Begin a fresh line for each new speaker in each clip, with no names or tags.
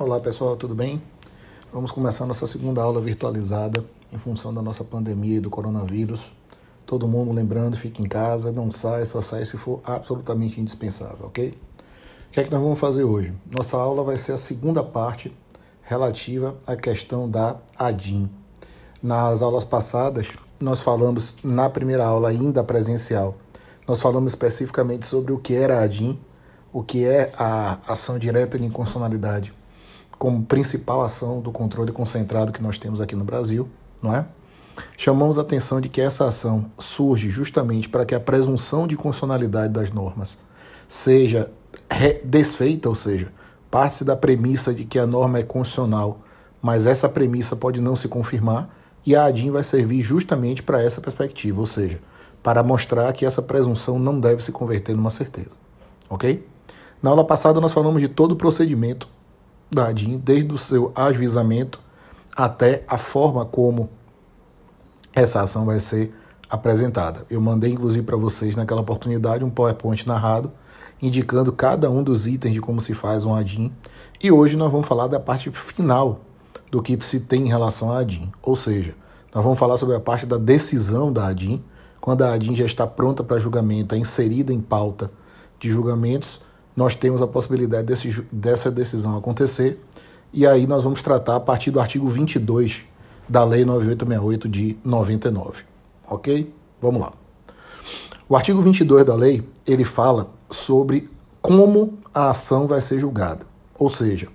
Olá pessoal, tudo bem? Vamos começar nossa segunda aula virtualizada em função da nossa pandemia e do coronavírus. Todo mundo lembrando, fique em casa, não sai, só sai se for absolutamente indispensável, ok? O que é que nós vamos fazer hoje? Nossa aula vai ser a segunda parte relativa à questão da ADIM. Nas aulas passadas, nós falamos na primeira aula ainda presencial, nós falamos especificamente sobre o que era a ADIM, o que é a ação direta de inconstitucionalidade como principal ação do controle concentrado que nós temos aqui no Brasil, não é? Chamamos a atenção de que essa ação surge justamente para que a presunção de constitucionalidade das normas seja desfeita, ou seja, parte da premissa de que a norma é constitucional, mas essa premissa pode não se confirmar, e a ADIM vai servir justamente para essa perspectiva, ou seja, para mostrar que essa presunção não deve se converter numa certeza. Ok? Na aula passada nós falamos de todo o procedimento da ADIM, desde o seu ajuizamento até a forma como essa ação vai ser apresentada. Eu mandei, inclusive, para vocês naquela oportunidade um PowerPoint narrado, indicando cada um dos itens de como se faz um ADIM. E hoje nós vamos falar da parte final do que se tem em relação à ADIM. Ou seja, nós vamos falar sobre a parte da decisão da ADIM, quando a ADIM já está pronta para julgamento, é inserida em pauta de julgamentos, nós temos a possibilidade desse, dessa decisão acontecer. E aí nós vamos tratar a partir do artigo 22 da Lei 9868 de 99. Ok? Vamos lá. O artigo 22 da lei, ele fala sobre como a ação vai ser julgada. Ou seja,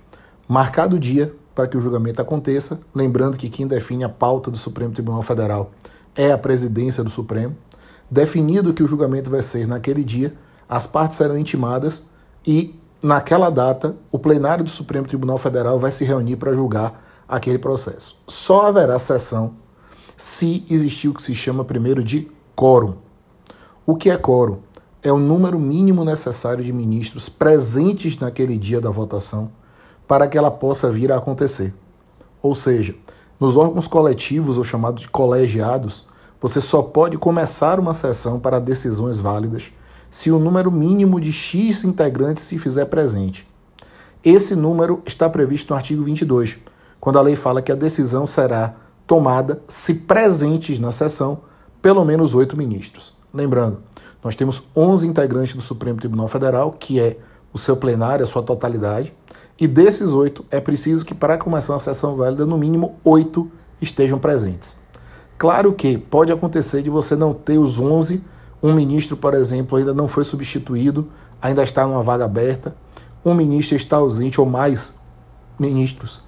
marcado o dia para que o julgamento aconteça, lembrando que quem define a pauta do Supremo Tribunal Federal é a presidência do Supremo. Definido que o julgamento vai ser naquele dia, as partes serão intimadas e naquela data o plenário do Supremo Tribunal Federal vai se reunir para julgar aquele processo. Só haverá sessão se existir o que se chama primeiro de quórum. O que é quórum? É o número mínimo necessário de ministros presentes naquele dia da votação para que ela possa vir a acontecer. Ou seja, nos órgãos coletivos ou chamados de colegiados, você só pode começar uma sessão para decisões válidas se o número mínimo de X integrantes se fizer presente. Esse número está previsto no artigo 22, quando a lei fala que a decisão será tomada se presentes na sessão pelo menos oito ministros. Lembrando, nós temos 11 integrantes do Supremo Tribunal Federal, que é o seu plenário, a sua totalidade, e desses oito é preciso que, para começar uma sessão válida, no mínimo oito estejam presentes. Claro que pode acontecer de você não ter os 11 um ministro, por exemplo, ainda não foi substituído, ainda está numa vaga aberta. Um ministro está ausente ou mais ministros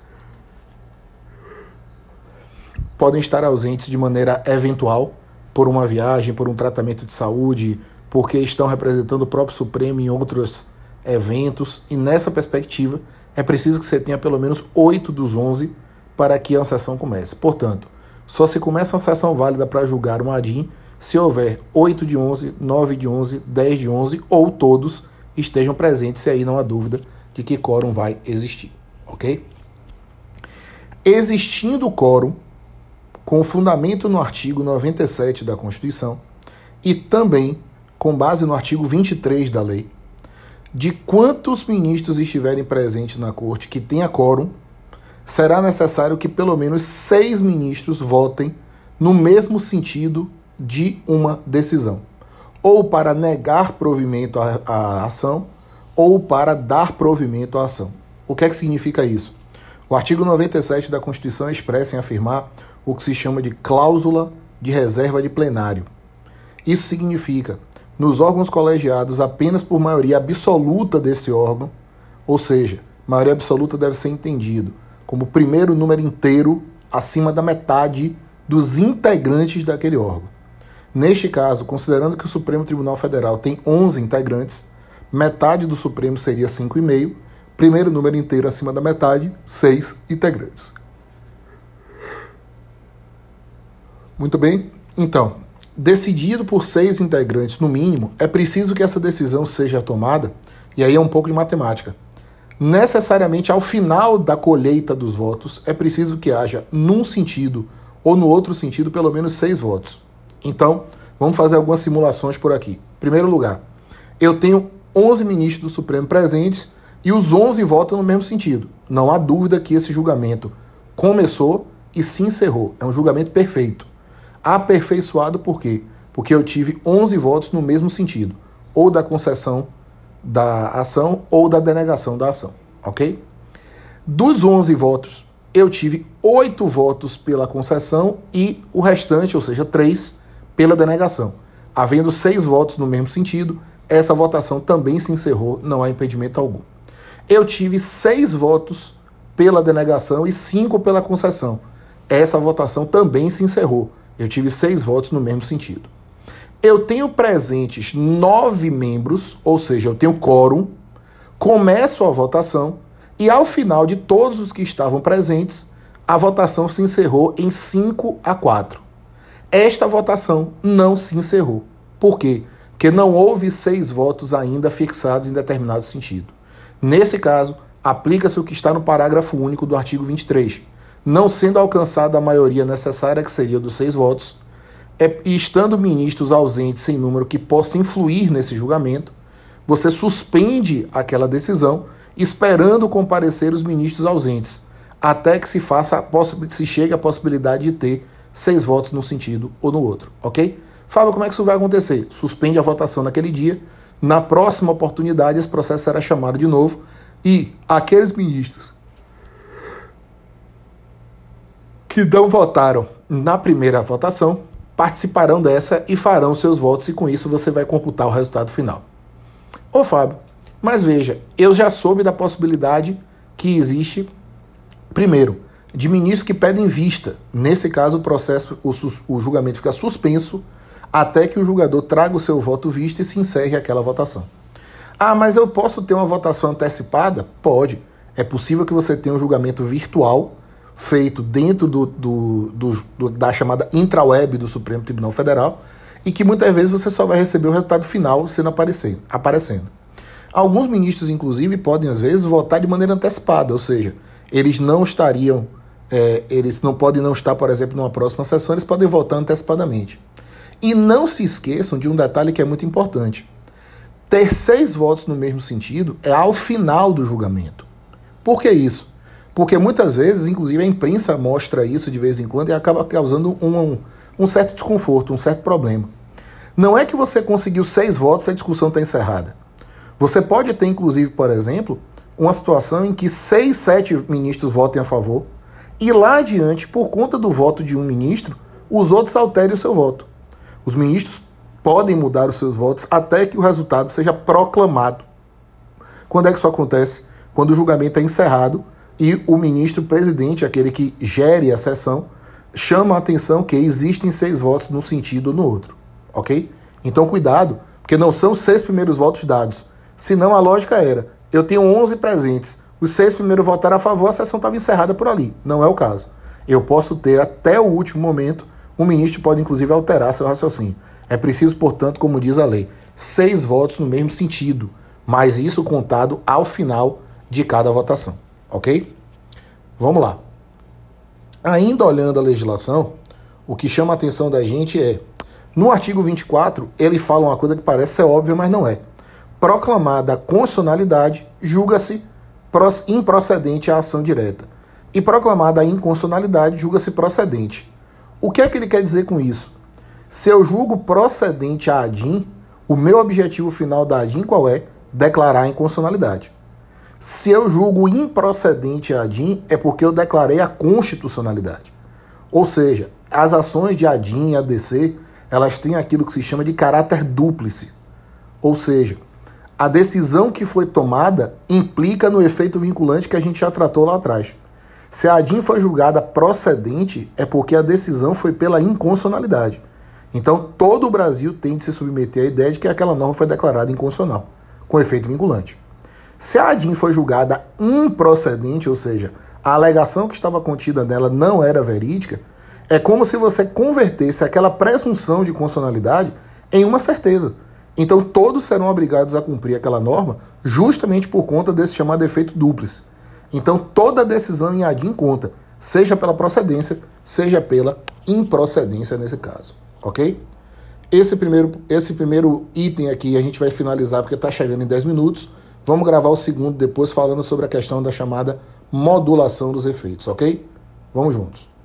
podem estar ausentes de maneira eventual por uma viagem, por um tratamento de saúde, porque estão representando o próprio Supremo em outros eventos. E nessa perspectiva, é preciso que você tenha pelo menos oito dos onze para que a sessão comece. Portanto, só se começa uma sessão válida para julgar um ADIM se houver 8 de 11, 9 de 11, 10 de 11 ou todos estejam presentes, e aí não há dúvida de que quórum vai existir, ok? Existindo quórum, com fundamento no artigo 97 da Constituição e também com base no artigo 23 da lei, de quantos ministros estiverem presentes na corte que tenha quórum, será necessário que pelo menos seis ministros votem no mesmo sentido de uma decisão, ou para negar provimento à, ação, ou para dar provimento à ação. O que é que significa isso? O artigo 97 da Constituição expressa em afirmar o que se chama de cláusula de reserva de plenário. Isso significa, nos órgãos colegiados, apenas por maioria absoluta desse órgão, ou seja, maioria absoluta deve ser entendido como o primeiro número inteiro acima da metade dos integrantes daquele órgão. Neste caso, considerando que o Supremo Tribunal Federal tem 11 integrantes, metade do Supremo seria 5,5, primeiro número inteiro acima da metade, 6 integrantes. Muito bem, então, decidido por seis integrantes no mínimo, é preciso que essa decisão seja tomada, e aí é um pouco de matemática. Necessariamente, ao final da colheita dos votos, é preciso que haja, num sentido ou no outro sentido, pelo menos seis votos. Então, vamos fazer algumas simulações por aqui. Primeiro lugar, eu tenho 11 ministros do Supremo presentes e os 11 votam no mesmo sentido. Não há dúvida que esse julgamento começou e se encerrou. É um julgamento perfeito. Aperfeiçoado por quê? Porque eu tive 11 votos no mesmo sentido, ou da concessão da ação ou da denegação da ação, ok? Dos 11 votos, eu tive 8 votos pela concessão e o restante, ou seja, 3, pela denegação. Havendo 6 votos no mesmo sentido, essa votação também se encerrou, não há impedimento algum. Eu tive 6 votos pela denegação e 5 pela concessão. Essa votação também se encerrou. Eu tive 6 votos no mesmo sentido. Eu tenho presentes nove membros, ou seja, eu tenho quórum, começo a votação e ao final de todos os que estavam presentes, a votação se encerrou em 5 a 4. Esta votação não se encerrou. Por quê? Porque não houve seis votos ainda fixados em determinado sentido. Nesse caso, aplica-se o que está no parágrafo único do artigo 23. Não sendo alcançada a maioria necessária, que seria dos seis votos, é, e estando ministros ausentes em número que possa influir nesse julgamento, você suspende aquela decisão, esperando comparecer os ministros ausentes, até que se faça se chegue à possibilidade de ter seis votos num sentido ou no outro, ok? Fábio, como é que isso vai acontecer? Suspende a votação naquele dia, na próxima oportunidade esse processo será chamado de novo e aqueles ministros que não votaram na primeira votação participarão dessa e farão seus votos, e com isso você vai computar o resultado final. Ô Fábio, mas veja, eu já soube da possibilidade que existe, primeiro, de ministros que pedem vista. Nesse caso, o processo, o, o julgamento fica suspenso até que o julgador traga o seu voto visto e se encerre aquela votação. Ah, mas eu posso ter uma votação antecipada? Pode. É possível que você tenha um julgamento virtual feito dentro do, do, do, do, da chamada intraweb do Supremo Tribunal Federal e que muitas vezes você só vai receber o resultado final sendo aparecendo. aparecendo. Alguns ministros, inclusive, podem às vezes votar de maneira antecipada, ou seja, eles não estariam, é, eles não podem não estar, por exemplo, numa próxima sessão, eles podem votar antecipadamente. E não se esqueçam de um detalhe que é muito importante. Ter seis votos no mesmo sentido é ao final do julgamento. Por que isso? Porque muitas vezes, inclusive a imprensa mostra isso de vez em quando e acaba causando um, um certo desconforto, um certo problema. Não é que você conseguiu seis votos e a discussão está encerrada. Você pode ter, inclusive, por exemplo, uma situação em que seis, sete ministros votem a favor e lá adiante, por conta do voto de um ministro, os outros alterem o seu voto. Os ministros podem mudar os seus votos até que o resultado seja proclamado. Quando é que isso acontece? Quando o julgamento é encerrado e o ministro presidente, aquele que gere a sessão, chama a atenção que existem seis votos num sentido ou no outro, ok? Então cuidado, porque não são seis primeiros votos dados. Senão a lógica era, eu tenho 11 presentes, os seis primeiros votaram a favor, a sessão estava encerrada por ali. Não é o caso. Eu posso ter até o último momento, o ministro pode inclusive alterar seu raciocínio. É preciso, portanto, como diz a lei, seis votos no mesmo sentido, mas isso contado ao final de cada votação. Ok? Vamos lá. Ainda olhando a legislação, o que chama a atenção da gente é, no artigo 24, ele fala uma coisa que parece ser óbvia, mas não é. Proclamada a constitucionalidade, julga-se improcedente a ação direta. E proclamada a inconstitucionalidade, julga-se procedente. O que é que ele quer dizer com isso? Se eu julgo procedente a ADIM, o meu objetivo final da ADIM qual é? Declarar a inconstitucionalidade. Se eu julgo improcedente a ADIM, é porque eu declarei a constitucionalidade. Ou seja, as ações de ADIM e ADC, elas têm aquilo que se chama de caráter dúplice. Ou seja, a decisão que foi tomada implica no efeito vinculante que a gente já tratou lá atrás. Se a ADIM foi julgada procedente, é porque a decisão foi pela inconstitucionalidade. Então, todo o Brasil tem de se submeter à ideia de que aquela norma foi declarada inconstitucional, com efeito vinculante. Se a ADIM foi julgada improcedente, ou seja, a alegação que estava contida nela não era verídica, é como se você convertesse aquela presunção de constitucionalidade em uma certeza. Então todos serão obrigados a cumprir aquela norma justamente por conta desse chamado efeito dúplice. Então toda decisão em ADIM conta, seja pela procedência, seja pela improcedência nesse caso, ok? Esse primeiro, esse primeiro item aqui a gente vai finalizar porque está chegando em 10 minutos Vamos gravar o segundo depois falando sobre a questão da chamada modulação dos efeitos, ok? Vamos juntos.